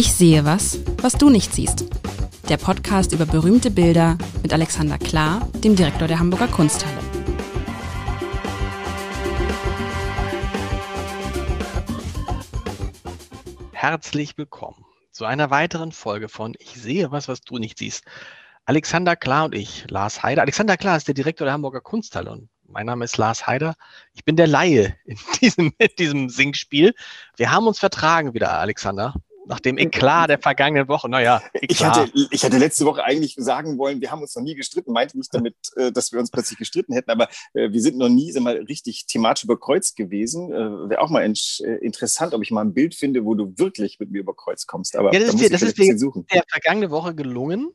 Ich sehe was, was du nicht siehst. Der Podcast über berühmte Bilder mit Alexander Klar, dem Direktor der Hamburger Kunsthalle. Herzlich willkommen zu einer weiteren Folge von Ich sehe was, was du nicht siehst. Alexander Klar und ich, Lars Heider. Alexander Klar ist der Direktor der Hamburger Kunsthalle und mein Name ist Lars Heider. Ich bin der Laie in diesem, in diesem Singspiel. Wir haben uns vertragen wieder, Alexander. Nach dem Eklat der vergangenen Woche. Naja, ich hatte, ich hatte letzte Woche eigentlich sagen wollen, wir haben uns noch nie gestritten. Meinte nicht damit, äh, dass wir uns plötzlich gestritten hätten, aber äh, wir sind noch nie sag mal, richtig thematisch überkreuzt gewesen. Äh, Wäre auch mal interessant, ob ich mal ein Bild finde, wo du wirklich mit mir überkreuzt kommst. Aber ja, das da ist, das ist der vergangene Woche gelungen.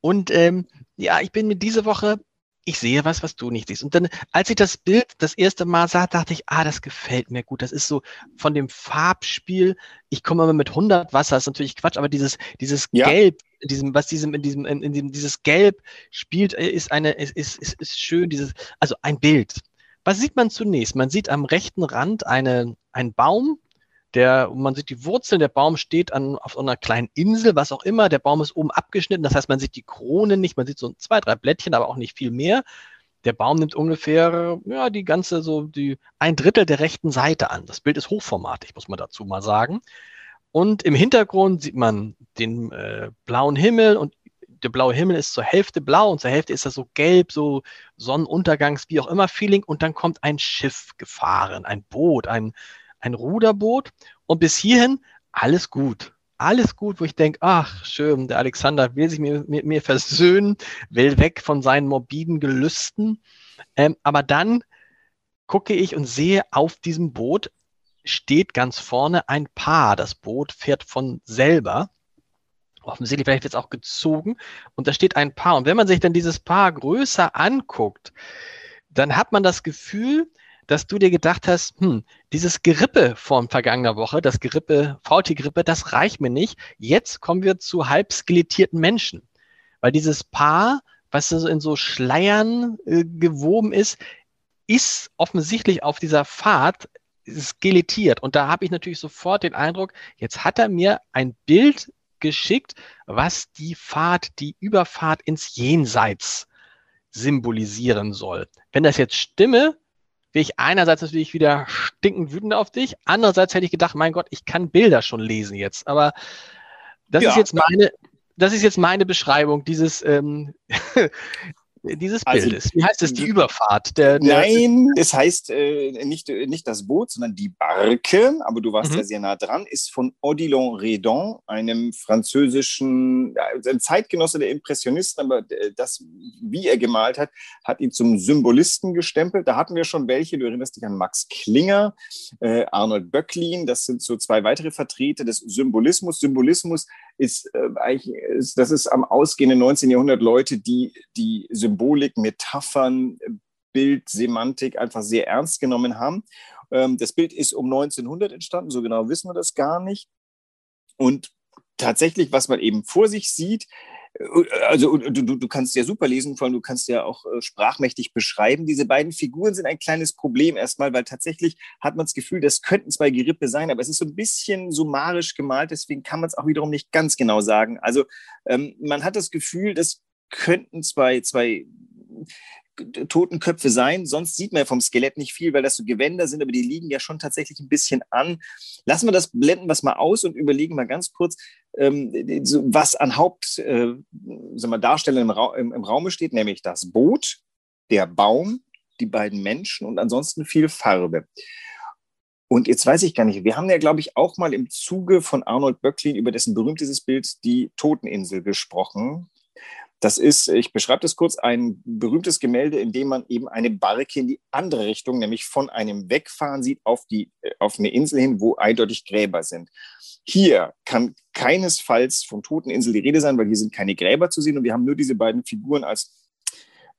Und ähm, ja, ich bin mir diese Woche ich sehe was, was du nicht siehst. Und dann, als ich das Bild das erste Mal sah, dachte ich, ah, das gefällt mir gut. Das ist so von dem Farbspiel. Ich komme immer mit 100 Wasser, das ist natürlich Quatsch, aber dieses, dieses ja. Gelb, diesem, was diesem, in diesem, in, in diesem, dieses Gelb spielt, äh, ist eine, ist, ist, ist, ist schön, dieses, also ein Bild. Was sieht man zunächst? Man sieht am rechten Rand eine, einen Baum, der, man sieht die Wurzeln, der Baum steht an, auf so einer kleinen Insel, was auch immer. Der Baum ist oben abgeschnitten, das heißt, man sieht die Krone nicht, man sieht so zwei, drei Blättchen, aber auch nicht viel mehr. Der Baum nimmt ungefähr, ja, die ganze, so die, ein Drittel der rechten Seite an. Das Bild ist hochformatig, muss man dazu mal sagen. Und im Hintergrund sieht man den äh, blauen Himmel und der blaue Himmel ist zur Hälfte blau und zur Hälfte ist das so gelb, so Sonnenuntergangs, wie auch immer Feeling. Und dann kommt ein Schiff gefahren, ein Boot, ein, ein Ruderboot und bis hierhin alles gut. Alles gut, wo ich denke, ach, schön, der Alexander will sich mit, mit mir versöhnen, will weg von seinen morbiden Gelüsten. Ähm, aber dann gucke ich und sehe, auf diesem Boot steht ganz vorne ein Paar. Das Boot fährt von selber. Offensichtlich vielleicht es auch gezogen. Und da steht ein Paar. Und wenn man sich dann dieses Paar größer anguckt, dann hat man das Gefühl, dass du dir gedacht hast, hm, dieses Gerippe von vergangener Woche, das Gerippe, VT-Grippe, das reicht mir nicht. Jetzt kommen wir zu halb skelettierten Menschen. Weil dieses Paar, was in so Schleiern äh, gewoben ist, ist offensichtlich auf dieser Fahrt skelettiert. Und da habe ich natürlich sofort den Eindruck, jetzt hat er mir ein Bild geschickt, was die Fahrt, die Überfahrt ins Jenseits symbolisieren soll. Wenn das jetzt stimme, wäre ich einerseits natürlich wieder stinkend wütend auf dich, andererseits hätte ich gedacht, mein Gott, ich kann Bilder schon lesen jetzt. Aber das ja. ist jetzt meine, das ist jetzt meine Beschreibung dieses ähm, dieses also, Bildes? Wie heißt es, die Überfahrt? Der, der Nein, es heißt äh, nicht, nicht das Boot, sondern die Barke, aber du warst mhm. ja sehr nah dran, ist von Odilon Redon, einem französischen, ein Zeitgenosse der Impressionisten, aber das, wie er gemalt hat, hat ihn zum Symbolisten gestempelt. Da hatten wir schon welche, du erinnerst dich an Max Klinger, äh, Arnold Böcklin, das sind so zwei weitere Vertreter des Symbolismus. Symbolismus ist äh, eigentlich, ist, das ist am ausgehenden 19. Jahrhundert Leute, die die Symbolik, Metaphern, Bild, Semantik einfach sehr ernst genommen haben. Ähm, das Bild ist um 1900 entstanden, so genau wissen wir das gar nicht. Und tatsächlich, was man eben vor sich sieht, also du, du kannst ja super lesen, vor allem du kannst ja auch äh, sprachmächtig beschreiben. Diese beiden Figuren sind ein kleines Problem erstmal, weil tatsächlich hat man das Gefühl, das könnten zwei Gerippe sein, aber es ist so ein bisschen summarisch gemalt, deswegen kann man es auch wiederum nicht ganz genau sagen. Also ähm, man hat das Gefühl, das könnten zwei, zwei Totenköpfe sein. Sonst sieht man ja vom Skelett nicht viel, weil das so Gewänder sind, aber die liegen ja schon tatsächlich ein bisschen an. Lassen wir das, blenden es mal aus und überlegen mal ganz kurz, ähm, was an Hauptdarstellern äh, im, Ra im, im Raume steht, nämlich das Boot, der Baum, die beiden Menschen und ansonsten viel Farbe. Und jetzt weiß ich gar nicht, wir haben ja, glaube ich, auch mal im Zuge von Arnold Böcklin über dessen berühmtes Bild Die Toteninsel gesprochen. Das ist, ich beschreibe das kurz, ein berühmtes Gemälde, in dem man eben eine Barke in die andere Richtung, nämlich von einem Wegfahren sieht auf, die, äh, auf eine Insel hin, wo eindeutig Gräber sind. Hier kann keinesfalls von Toteninsel die Rede sein, weil hier sind keine Gräber zu sehen und wir haben nur diese beiden Figuren als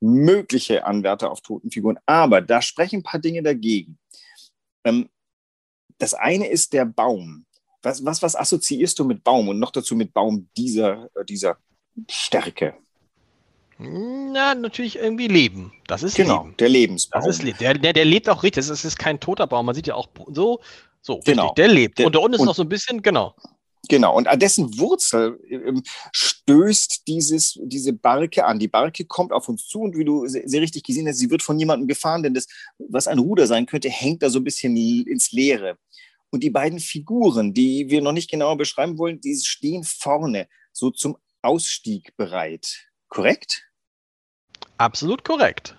mögliche Anwärter auf Totenfiguren. Aber da sprechen ein paar Dinge dagegen. Ähm, das eine ist der Baum. Was, was, was assoziierst du mit Baum und noch dazu mit Baum dieser, dieser Stärke? Na, natürlich irgendwie Leben. Das ist genau, Leben. der Lebensbaum. Das ist Leben. Der, der, der lebt auch richtig. Das ist kein toter Baum. Man sieht ja auch so, so genau. Richtig, der lebt. Der, und da unten ist noch so ein bisschen, genau. Genau, und an dessen Wurzel ähm, stößt dieses, diese Barke an. Die Barke kommt auf uns zu und wie du sehr, sehr richtig gesehen hast, sie wird von jemandem gefahren, denn das, was ein Ruder sein könnte, hängt da so ein bisschen ins Leere. Und die beiden Figuren, die wir noch nicht genauer beschreiben wollen, die stehen vorne, so zum Ausstieg bereit. Korrekt? Absolut korrekt.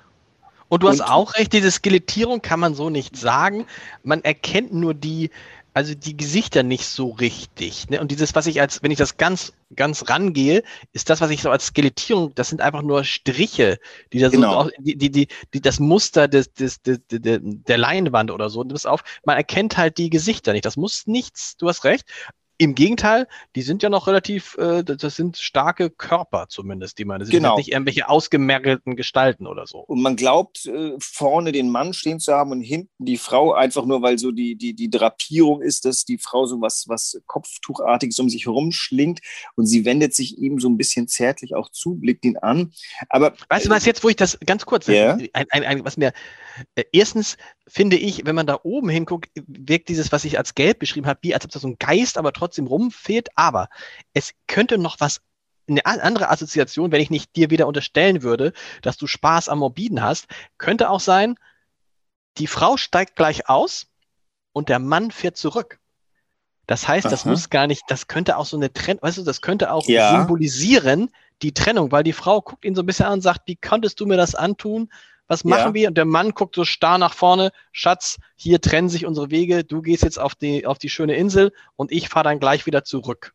Und du und, hast auch recht, diese Skelettierung kann man so nicht sagen. Man erkennt nur die, also die Gesichter nicht so richtig. Ne? Und dieses, was ich als, wenn ich das ganz, ganz rangehe, ist das, was ich so als Skelettierung, das sind einfach nur Striche, die da genau. so, die, die, die, die, das Muster des, des, des, der, der Leinwand oder so, das auf, man erkennt halt die Gesichter nicht. Das muss nichts, du hast recht. Im Gegenteil, die sind ja noch relativ, äh, das sind starke Körper zumindest, die man, das genau. sind nicht irgendwelche ausgemergelten Gestalten oder so. Und man glaubt, äh, vorne den Mann stehen zu haben und hinten die Frau, einfach nur, weil so die, die, die Drapierung ist, dass die Frau so was, was Kopftuchartiges um sich herum schlingt und sie wendet sich ihm so ein bisschen zärtlich auch zu, blickt ihn an. Aber. Weißt du was, jetzt, wo ich das ganz kurz, yeah. ein, ein, ein, was mir, äh, erstens finde ich, wenn man da oben hinguckt, wirkt dieses, was ich als gelb beschrieben habe, wie als ob da so ein Geist aber trotzdem rumfehlt. Aber es könnte noch was eine andere Assoziation, wenn ich nicht dir wieder unterstellen würde, dass du Spaß am Morbiden hast, könnte auch sein, die Frau steigt gleich aus und der Mann fährt zurück. Das heißt, das Aha. muss gar nicht, das könnte auch so eine Trennung, weißt du, das könnte auch ja. symbolisieren, die Trennung, weil die Frau guckt ihn so ein bisschen an und sagt, wie konntest du mir das antun? Was machen ja. wir? Und der Mann guckt so starr nach vorne. Schatz, hier trennen sich unsere Wege. Du gehst jetzt auf die, auf die schöne Insel und ich fahre dann gleich wieder zurück.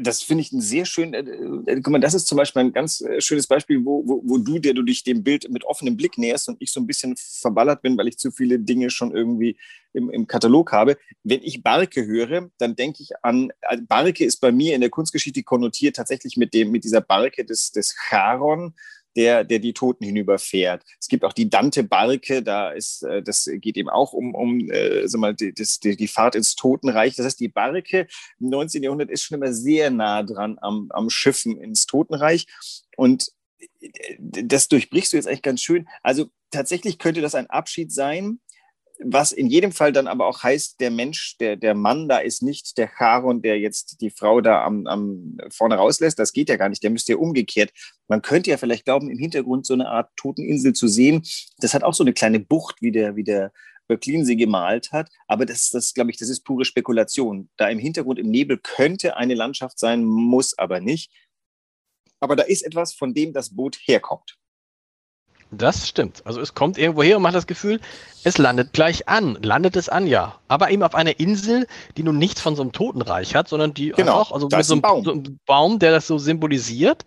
das finde ich ein sehr schön. Äh, äh, guck mal, das ist zum Beispiel ein ganz äh, schönes Beispiel, wo, wo, wo du, der du dich dem Bild mit offenem Blick näherst und ich so ein bisschen verballert bin, weil ich zu viele Dinge schon irgendwie im, im Katalog habe. Wenn ich Barke höre, dann denke ich an, Barke ist bei mir in der Kunstgeschichte konnotiert tatsächlich mit dem, mit dieser Barke des, des Charon, der, der die Toten hinüberfährt. Es gibt auch die Dante-Barke, da ist, äh, das geht eben auch um, um äh, sag mal, die, das, die, die Fahrt ins Totenreich. Das heißt, die Barke im 19. Jahrhundert ist schon immer sehr nah dran am, am Schiffen ins Totenreich. Und äh, das durchbrichst du jetzt echt ganz schön. Also tatsächlich könnte das ein Abschied sein, was in jedem Fall dann aber auch heißt, der Mensch, der, der Mann da ist nicht der Charon, der jetzt die Frau da am, am vorne rauslässt. Das geht ja gar nicht. Der müsste ja umgekehrt. Man könnte ja vielleicht glauben, im Hintergrund so eine Art Toteninsel zu sehen. Das hat auch so eine kleine Bucht, wie der, wie der Böcklin sie gemalt hat. Aber das, das glaube ich, das ist pure Spekulation. Da im Hintergrund im Nebel könnte eine Landschaft sein, muss aber nicht. Aber da ist etwas, von dem das Boot herkommt. Das stimmt. Also es kommt irgendwo her und man hat das Gefühl, es landet gleich an. Landet es an, ja. Aber eben auf einer Insel, die nun nichts von so einem Totenreich hat, sondern die genau, auch, also mit so einem, Baum. so einem Baum, der das so symbolisiert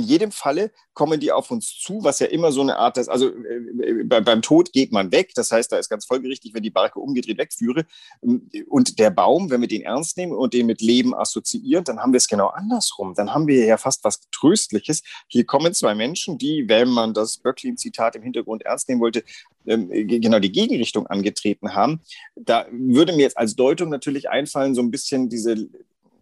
in jedem Falle kommen die auf uns zu, was ja immer so eine Art ist. Also äh, bei, beim Tod geht man weg. Das heißt, da ist ganz folgerichtig, wenn die Barke umgedreht wegführe. Und der Baum, wenn wir den ernst nehmen und den mit Leben assoziieren, dann haben wir es genau andersrum. Dann haben wir ja fast was Tröstliches. Hier kommen zwei Menschen, die, wenn man das Böcklin-Zitat im Hintergrund ernst nehmen wollte, ähm, genau die Gegenrichtung angetreten haben. Da würde mir jetzt als Deutung natürlich einfallen, so ein bisschen diese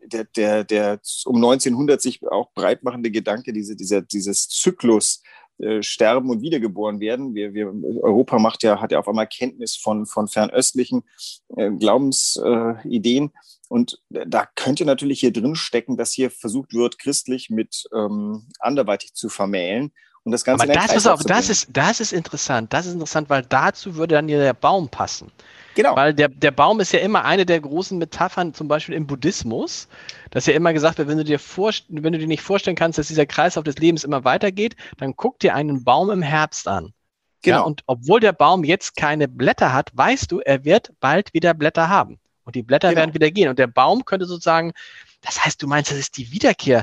der, der, der um 1900 sich auch breitmachende Gedanke, diese, dieser, dieses Zyklus, äh, sterben und wiedergeboren werden. Wir, wir, Europa macht ja, hat ja auf einmal Kenntnis von, von fernöstlichen äh, Glaubensideen. Äh, und da könnte natürlich hier drin stecken, dass hier versucht wird, christlich mit ähm, anderweitig zu vermählen. Und das Ganze Aber das ist, auch, das, ist, das ist interessant. Das ist interessant, weil dazu würde dann ja der Baum passen. Genau. Weil der, der Baum ist ja immer eine der großen Metaphern, zum Beispiel im Buddhismus, dass ja immer gesagt wird, wenn du dir wenn du dir nicht vorstellen kannst, dass dieser Kreislauf des Lebens immer weitergeht, dann guck dir einen Baum im Herbst an. Genau. Ja, und obwohl der Baum jetzt keine Blätter hat, weißt du, er wird bald wieder Blätter haben. Und die Blätter genau. werden wieder gehen. Und der Baum könnte sozusagen, das heißt, du meinst, das ist die Wiederkehr.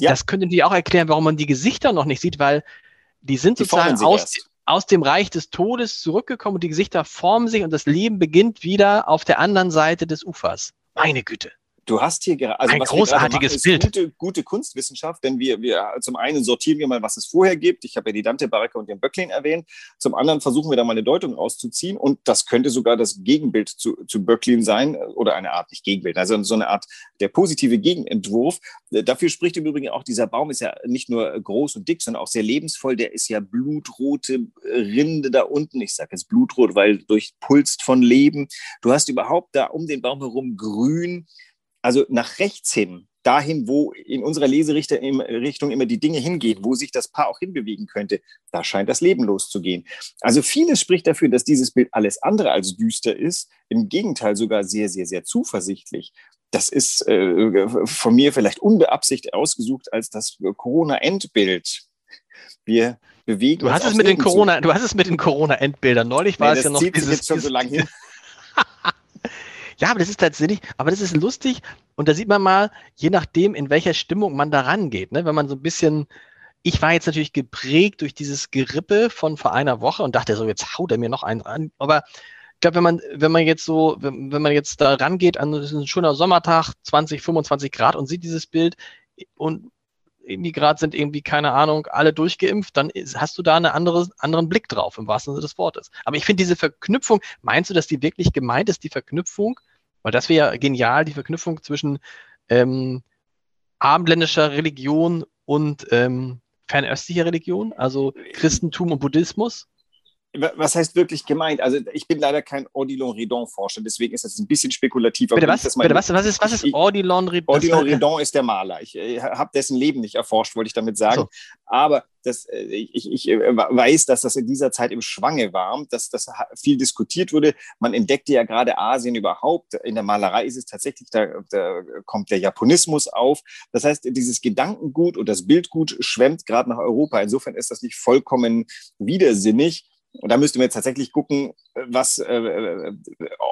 Ja. Das könnte dir auch erklären, warum man die Gesichter noch nicht sieht, weil die sind die sozusagen aus, erst aus dem Reich des Todes zurückgekommen und die Gesichter formen sich und das Leben beginnt wieder auf der anderen Seite des Ufers. Meine Güte. Du hast hier gerade also ein großartiges machen, Bild. Gute, gute, Kunstwissenschaft, denn wir, wir zum einen sortieren wir mal, was es vorher gibt. Ich habe ja die Dante Baracke und den Böcklin erwähnt. Zum anderen versuchen wir da mal eine Deutung rauszuziehen und das könnte sogar das Gegenbild zu, zu Böcklin sein oder eine Art nicht Gegenbild, also so eine Art der positive Gegenentwurf. Dafür spricht im Übrigen auch dieser Baum ist ja nicht nur groß und dick, sondern auch sehr lebensvoll. Der ist ja blutrote Rinde da unten. Ich sage jetzt blutrot, weil durchpulst von Leben. Du hast überhaupt da um den Baum herum grün also nach rechts hin, dahin, wo in unserer Leserichtung immer die Dinge hingehen, wo sich das Paar auch hinbewegen könnte, da scheint das Leben loszugehen. Also vieles spricht dafür, dass dieses Bild alles andere als düster ist, im Gegenteil sogar sehr, sehr, sehr zuversichtlich. Das ist äh, von mir vielleicht unbeabsichtigt ausgesucht als das Corona-Endbild. Wir bewegen du hast es mit den Corona, Du hast es mit den Corona-Endbildern. Neulich war nee, es ja noch dieses... Jetzt schon so lange hin. Ja, aber das ist tatsächlich, aber das ist lustig und da sieht man mal, je nachdem, in welcher Stimmung man da rangeht, ne? wenn man so ein bisschen, ich war jetzt natürlich geprägt durch dieses Gerippe von vor einer Woche und dachte so, jetzt haut er mir noch einen an, aber ich glaube, wenn man, wenn man jetzt so, wenn, wenn man jetzt da rangeht an ein schöner Sommertag, 20, 25 Grad und sieht dieses Bild und irgendwie gerade sind irgendwie, keine Ahnung, alle durchgeimpft, dann hast du da einen andere, anderen Blick drauf, im wahrsten Sinne des Wortes. Aber ich finde diese Verknüpfung, meinst du, dass die wirklich gemeint ist, die Verknüpfung? Weil das wäre ja genial, die Verknüpfung zwischen ähm, abendländischer Religion und ähm, fernöstlicher Religion, also Christentum und Buddhismus was heißt wirklich gemeint? Also ich bin leider kein Odilon Redon Forscher, deswegen ist das ein bisschen spekulativ. Bitte, was, bitte was, was, ist, was ist Odilon Redon? Odilon Redon ist der Maler. Ich äh, habe dessen Leben nicht erforscht, wollte ich damit sagen. So. Aber das, äh, ich, ich, äh, weiß, dass das in dieser Zeit im Schwange war, dass das viel diskutiert wurde. Man entdeckte ja gerade Asien überhaupt. In der Malerei ist es tatsächlich, da, da kommt der Japonismus auf. Das heißt, dieses Gedankengut und das Bildgut schwemmt gerade nach Europa. Insofern ist das nicht vollkommen widersinnig. Und da müsste man jetzt tatsächlich gucken, was, äh, äh,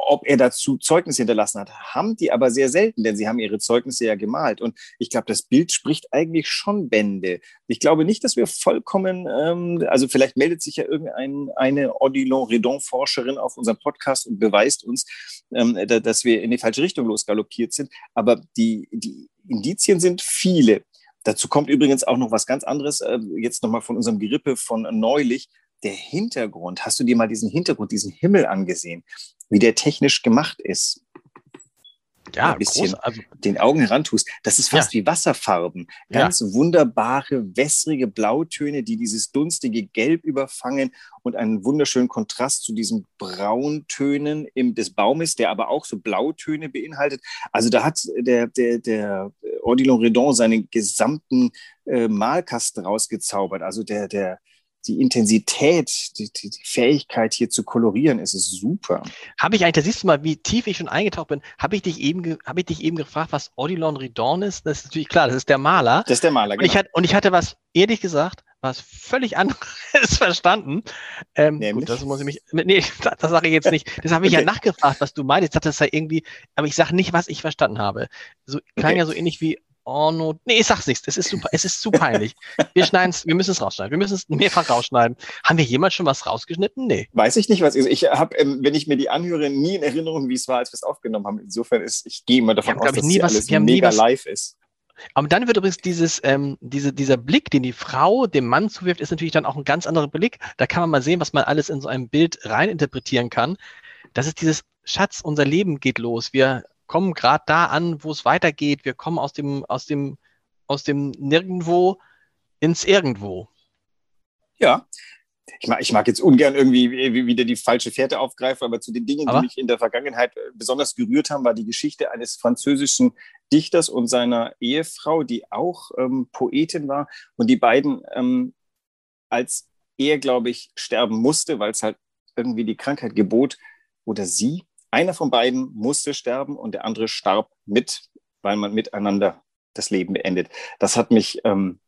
ob er dazu Zeugnis hinterlassen hat. Haben die aber sehr selten, denn sie haben ihre Zeugnisse ja gemalt. Und ich glaube, das Bild spricht eigentlich schon Bände. Ich glaube nicht, dass wir vollkommen, ähm, also vielleicht meldet sich ja irgendeine Odilon-Redon-Forscherin auf unserem Podcast und beweist uns, ähm, dass wir in die falsche Richtung losgaloppiert sind. Aber die, die Indizien sind viele. Dazu kommt übrigens auch noch was ganz anderes, äh, jetzt nochmal von unserem Gerippe von neulich der Hintergrund, hast du dir mal diesen Hintergrund, diesen Himmel angesehen, wie der technisch gemacht ist? Ja, ein bisschen groß, also, den Augen herantust. Das ist fast ja. wie Wasserfarben. Ganz ja. wunderbare, wässrige Blautöne, die dieses dunstige Gelb überfangen und einen wunderschönen Kontrast zu diesen Brauntönen im, des Baumes, der aber auch so Blautöne beinhaltet. Also da hat der, der, der Odilon Redon seinen gesamten äh, Malkasten rausgezaubert. Also der, der, die Intensität, die, die, Fähigkeit hier zu kolorieren, ist es super. Habe ich eigentlich, da siehst du mal, wie tief ich schon eingetaucht bin, habe ich dich eben, habe ich dich eben gefragt, was Odilon Ridon ist? Das ist natürlich klar, das ist der Maler. Das ist der Maler, genau. Und ich, genau. hatte, und ich hatte was, ehrlich gesagt, was völlig anderes verstanden. Ähm, gut, das muss ich mich, nee, das, das sage ich jetzt nicht. Das habe ich okay. ja nachgefragt, was du meinst. Ich dachte, das sei irgendwie, aber ich sage nicht, was ich verstanden habe. So klang okay. ja so ähnlich wie Orno. Nee, ich sag's nicht. Es ist super, es ist zu peinlich. Wir schneiden wir müssen es rausschneiden. Wir müssen es mehrfach rausschneiden. Haben wir jemals schon was rausgeschnitten? Nee. Weiß ich nicht, was ist. Ich habe, ähm, wenn ich mir die anhöre, nie in Erinnerung, wie es war, als wir es aufgenommen haben. Insofern ist, ich gehe immer davon aus, dass nie was, alles mega was, live ist. Aber dann wird übrigens dieses, ähm, diese, dieser Blick, den die Frau dem Mann zuwirft, ist natürlich dann auch ein ganz anderer Blick. Da kann man mal sehen, was man alles in so einem Bild reininterpretieren kann. Das ist dieses Schatz, unser Leben geht los. Wir kommen gerade da an, wo es weitergeht. Wir kommen aus dem, aus dem, aus dem Nirgendwo ins Irgendwo. Ja. Ich mag, ich mag jetzt ungern irgendwie wieder die falsche Fährte aufgreifen, aber zu den Dingen, aber? die mich in der Vergangenheit äh, besonders gerührt haben, war die Geschichte eines französischen Dichters und seiner Ehefrau, die auch ähm, Poetin war. Und die beiden, ähm, als er, glaube ich, sterben musste, weil es halt irgendwie die Krankheit gebot, oder sie, einer von beiden musste sterben und der andere starb mit, weil man miteinander das Leben beendet. Das hat mich ähm,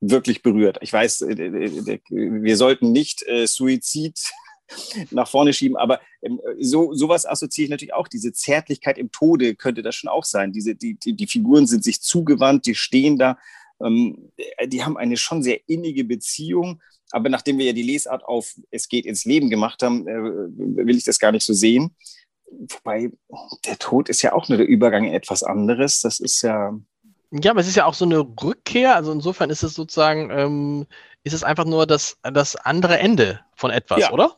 wirklich berührt. Ich weiß, äh, äh, äh, wir sollten nicht äh, Suizid nach vorne schieben, aber ähm, so sowas assoziiere ich natürlich auch. Diese Zärtlichkeit im Tode könnte das schon auch sein. Diese, die, die, die Figuren sind sich zugewandt, die stehen da, ähm, die haben eine schon sehr innige Beziehung. Aber nachdem wir ja die Lesart auf Es geht ins Leben gemacht haben, äh, will ich das gar nicht so sehen wobei der Tod ist ja auch nur der Übergang in etwas anderes. Das ist ja. Ja, aber es ist ja auch so eine Rückkehr. Also insofern ist es sozusagen, ähm, ist es einfach nur das, das andere Ende von etwas, ja. oder?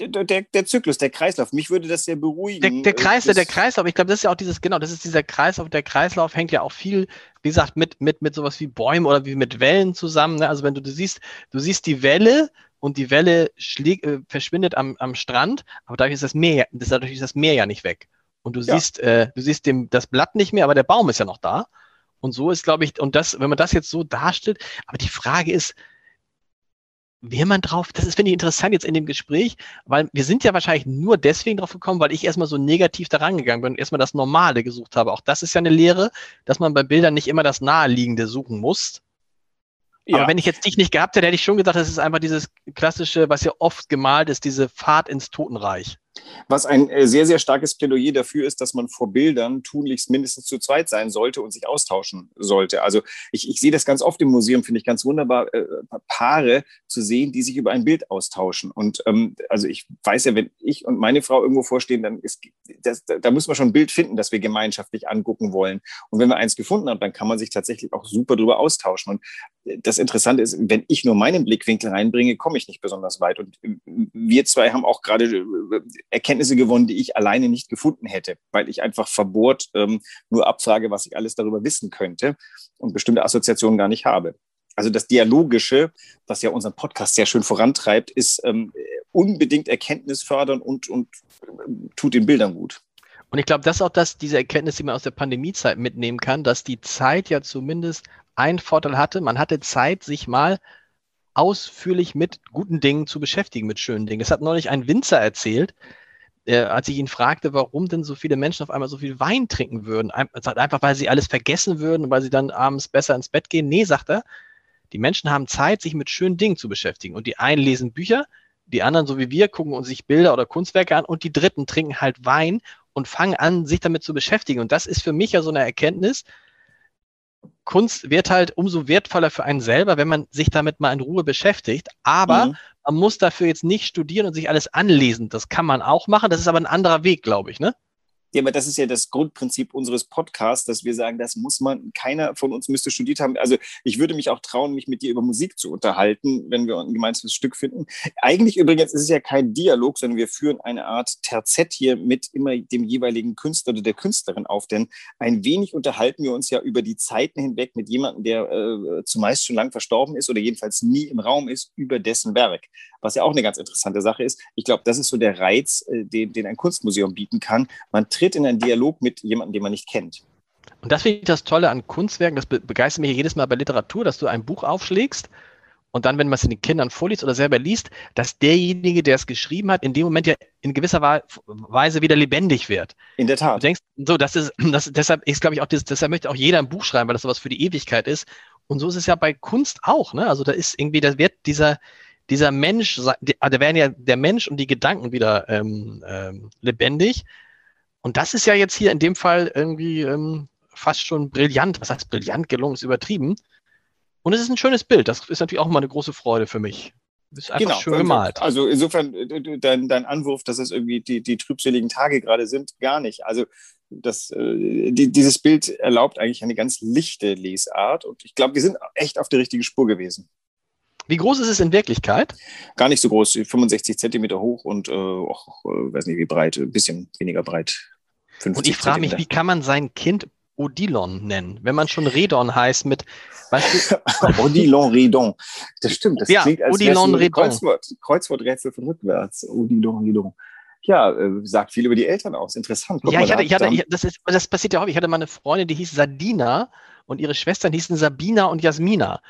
Der, der, der, Zyklus, der Kreislauf. Mich würde das sehr beruhigen. Der, der Kreis, der Kreislauf. Ich glaube, das ist ja auch dieses, genau, das ist dieser Kreislauf. Der Kreislauf hängt ja auch viel, wie gesagt, mit, mit, mit sowas wie Bäumen oder wie mit Wellen zusammen. Ne? Also wenn du, du siehst, du siehst die Welle und die Welle äh, verschwindet am, am Strand, aber dadurch ist das Meer, das, dadurch ist das Meer ja nicht weg. Und du ja. siehst, äh, du siehst dem, das Blatt nicht mehr, aber der Baum ist ja noch da. Und so ist, glaube ich, und das, wenn man das jetzt so darstellt, aber die Frage ist, wäre man drauf, das ist, finde ich, interessant jetzt in dem Gespräch, weil wir sind ja wahrscheinlich nur deswegen drauf gekommen, weil ich erstmal so negativ da rangegangen bin und erstmal das Normale gesucht habe. Auch das ist ja eine Lehre, dass man bei Bildern nicht immer das Naheliegende suchen muss, ja. Aber wenn ich jetzt dich nicht gehabt hätte, hätte ich schon gesagt, das ist einfach dieses klassische, was ja oft gemalt ist, diese Fahrt ins Totenreich. Was ein äh, sehr, sehr starkes Plädoyer dafür ist, dass man vor Bildern tunlichst mindestens zu zweit sein sollte und sich austauschen sollte. Also ich, ich sehe das ganz oft im Museum, finde ich ganz wunderbar, äh, Paare zu sehen, die sich über ein Bild austauschen. Und ähm, also ich weiß ja, wenn ich und meine Frau irgendwo vorstehen, dann ist das, da muss man schon ein Bild finden, das wir gemeinschaftlich angucken wollen. Und wenn wir eins gefunden haben, dann kann man sich tatsächlich auch super drüber austauschen. Und äh, das Interessante ist, wenn ich nur meinen Blickwinkel reinbringe, komme ich nicht besonders weit. Und äh, wir zwei haben auch gerade Erkenntnisse gewonnen, die ich alleine nicht gefunden hätte, weil ich einfach verbohrt ähm, nur abfrage, was ich alles darüber wissen könnte und bestimmte Assoziationen gar nicht habe. Also das Dialogische, was ja unseren Podcast sehr schön vorantreibt, ist ähm, unbedingt erkenntnisfördernd und, und äh, tut den Bildern gut. Und ich glaube, das ist auch das, diese Erkenntnis, die man aus der Pandemiezeit mitnehmen kann, dass die Zeit ja zumindest einen Vorteil hatte. Man hatte Zeit, sich mal ausführlich mit guten Dingen zu beschäftigen, mit schönen Dingen. Es hat neulich ein Winzer erzählt, äh, als ich ihn fragte, warum denn so viele Menschen auf einmal so viel Wein trinken würden. Einfach, weil sie alles vergessen würden und weil sie dann abends besser ins Bett gehen. Nee, sagt er, die Menschen haben Zeit, sich mit schönen Dingen zu beschäftigen. Und die einen lesen Bücher, die anderen, so wie wir, gucken sich Bilder oder Kunstwerke an und die dritten trinken halt Wein und fangen an, sich damit zu beschäftigen. Und das ist für mich ja so eine Erkenntnis, Kunst wird halt umso wertvoller für einen selber, wenn man sich damit mal in Ruhe beschäftigt. Aber mhm. man muss dafür jetzt nicht studieren und sich alles anlesen. Das kann man auch machen. Das ist aber ein anderer Weg, glaube ich, ne? Ja, aber das ist ja das Grundprinzip unseres Podcasts, dass wir sagen, das muss man, keiner von uns müsste studiert haben. Also ich würde mich auch trauen, mich mit dir über Musik zu unterhalten, wenn wir ein gemeinsames Stück finden. Eigentlich übrigens ist es ja kein Dialog, sondern wir führen eine Art Terzett hier mit immer dem jeweiligen Künstler oder der Künstlerin auf. Denn ein wenig unterhalten wir uns ja über die Zeiten hinweg mit jemandem, der äh, zumeist schon lang verstorben ist oder jedenfalls nie im Raum ist, über dessen Werk. Was ja auch eine ganz interessante Sache ist. Ich glaube, das ist so der Reiz, äh, den, den ein Kunstmuseum bieten kann. Man tritt tritt in einen Dialog mit jemandem, den man nicht kennt. Und das finde ich das Tolle an Kunstwerken, das begeistert mich jedes Mal bei Literatur, dass du ein Buch aufschlägst und dann, wenn man es den Kindern vorliest oder selber liest, dass derjenige, der es geschrieben hat, in dem Moment ja in gewisser Weise wieder lebendig wird. In der Tat. Du denkst, so, das ist, das, deshalb ist, glaube ich, auch, das, deshalb möchte auch jeder ein Buch schreiben, weil das sowas für die Ewigkeit ist. Und so ist es ja bei Kunst auch, ne? Also da ist irgendwie, da wird dieser, dieser Mensch, ah, da werden ja der Mensch und die Gedanken wieder ähm, ähm, lebendig. Und das ist ja jetzt hier in dem Fall irgendwie ähm, fast schon brillant. Was heißt brillant gelungen, ist übertrieben. Und es ist ein schönes Bild. Das ist natürlich auch mal eine große Freude für mich. Ist einfach genau, schön gemalt. Also insofern äh, dein, dein Anwurf, dass es irgendwie die, die trübseligen Tage gerade sind, gar nicht. Also das, äh, die, dieses Bild erlaubt eigentlich eine ganz lichte Lesart. Und ich glaube, wir sind echt auf der richtigen Spur gewesen. Wie groß ist es in Wirklichkeit? Gar nicht so groß, 65 Zentimeter hoch und äh, auch, äh, weiß nicht wie breit, ein bisschen weniger breit. Und ich frage mich, wie kann man sein Kind Odilon nennen, wenn man schon Redon heißt mit, weißt du? Odilon Redon. Das stimmt, das ja, klingt als Odilon Redon. Kreuzwort, Kreuzworträtsel von rückwärts. Odilon Redon. Ja, äh, sagt viel über die Eltern aus. Interessant. Guck ja, ich hatte, ich hatte, ich, das, ist, das passiert ja häufig. Ich hatte mal eine Freundin, die hieß Sadina und ihre Schwestern hießen Sabina und Jasmina.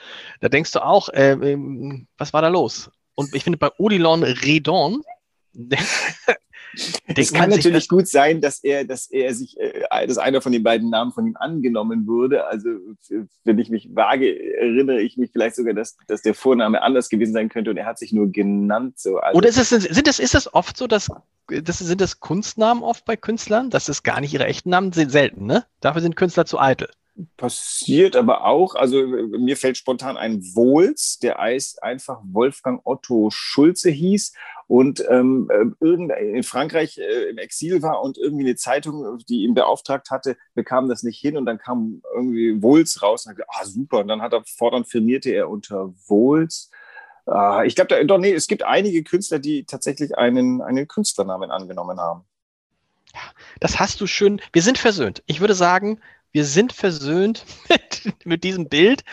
Da denkst du auch, äh, ähm, was war da los? Und ich finde bei Odilon Redon, Es kann natürlich gut sein, dass er, dass er sich, äh, dass einer von den beiden Namen von ihm angenommen wurde. Also wenn ich mich vage erinnere, ich mich vielleicht sogar, dass, dass der Vorname anders gewesen sein könnte und er hat sich nur genannt. So. Also, Oder ist es, sind das, ist das oft so, dass das sind das Kunstnamen oft bei Künstlern? Das ist gar nicht ihre echten Namen, sind selten, ne? Dafür sind Künstler zu eitel. Passiert aber auch, also mir fällt spontan ein Wohls, der einfach Wolfgang Otto Schulze hieß und ähm, äh, in Frankreich äh, im Exil war und irgendwie eine Zeitung, die ihn beauftragt hatte, bekam das nicht hin und dann kam irgendwie Wohls raus und hat gesagt, ah super, und dann hat er fortan firmierte er unter Wohls. Äh, ich glaube, doch nee, es gibt einige Künstler, die tatsächlich einen, einen Künstlernamen angenommen haben. Ja, das hast du schön. Wir sind versöhnt. Ich würde sagen, wir sind versöhnt mit, mit diesem Bild.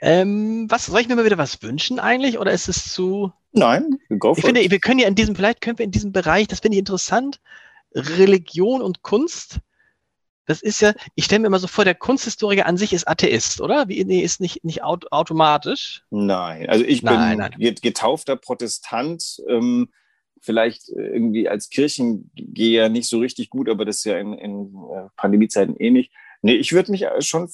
Ähm, was soll ich mir mal wieder was wünschen eigentlich? Oder ist es zu. Nein, go for Ich finde, wir können ja in diesem, vielleicht können wir in diesem Bereich, das finde ich interessant, Religion und Kunst. Das ist ja, ich stelle mir immer so vor, der Kunsthistoriker an sich ist Atheist, oder? Wie, nee, ist nicht, nicht aut automatisch. Nein, also ich nein, bin nein. getaufter Protestant. Ähm, vielleicht irgendwie als Kirchengeher nicht so richtig gut, aber das ist ja in, in äh, Pandemiezeiten ähnlich. Eh Nee, ich würde mich äh, schon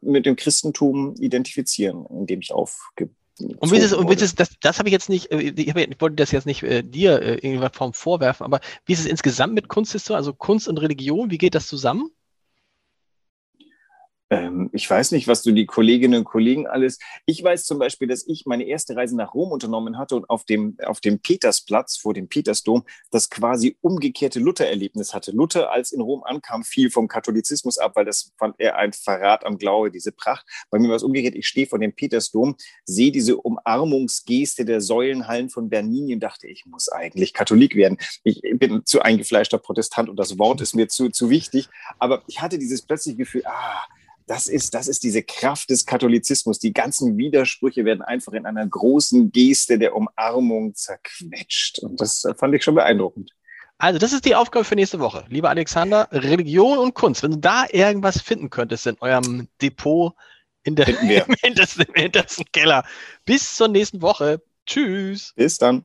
mit dem Christentum identifizieren, in dem ich aufge und wie ist es, und wie ist es, das, das habe ich jetzt nicht, äh, ich, hab, ich wollte das jetzt nicht äh, dir äh, in irgendeiner Form vorwerfen, aber wie ist es insgesamt mit Kunsthistorie, also Kunst und Religion, wie geht das zusammen? Ähm, ich weiß nicht, was du die Kolleginnen und Kollegen alles. Ich weiß zum Beispiel, dass ich meine erste Reise nach Rom unternommen hatte und auf dem, auf dem Petersplatz vor dem Petersdom das quasi umgekehrte Luther-Erlebnis hatte. Luther, als in Rom ankam, fiel vom Katholizismus ab, weil das fand er ein Verrat am Glaube, diese Pracht. Bei mir war es umgekehrt. Ich stehe vor dem Petersdom, sehe diese Umarmungsgeste der Säulenhallen von Bernini und dachte, ich muss eigentlich Katholik werden. Ich bin zu eingefleischter Protestant und das Wort ist mir zu, zu wichtig. Aber ich hatte dieses plötzliche Gefühl, ah, das ist, das ist diese Kraft des Katholizismus. Die ganzen Widersprüche werden einfach in einer großen Geste der Umarmung zerquetscht. Und das fand ich schon beeindruckend. Also, das ist die Aufgabe für nächste Woche. Lieber Alexander, Religion und Kunst. Wenn du da irgendwas finden könntest in eurem Depot in der, im, hintersten, im hintersten Keller. Bis zur nächsten Woche. Tschüss. Bis dann.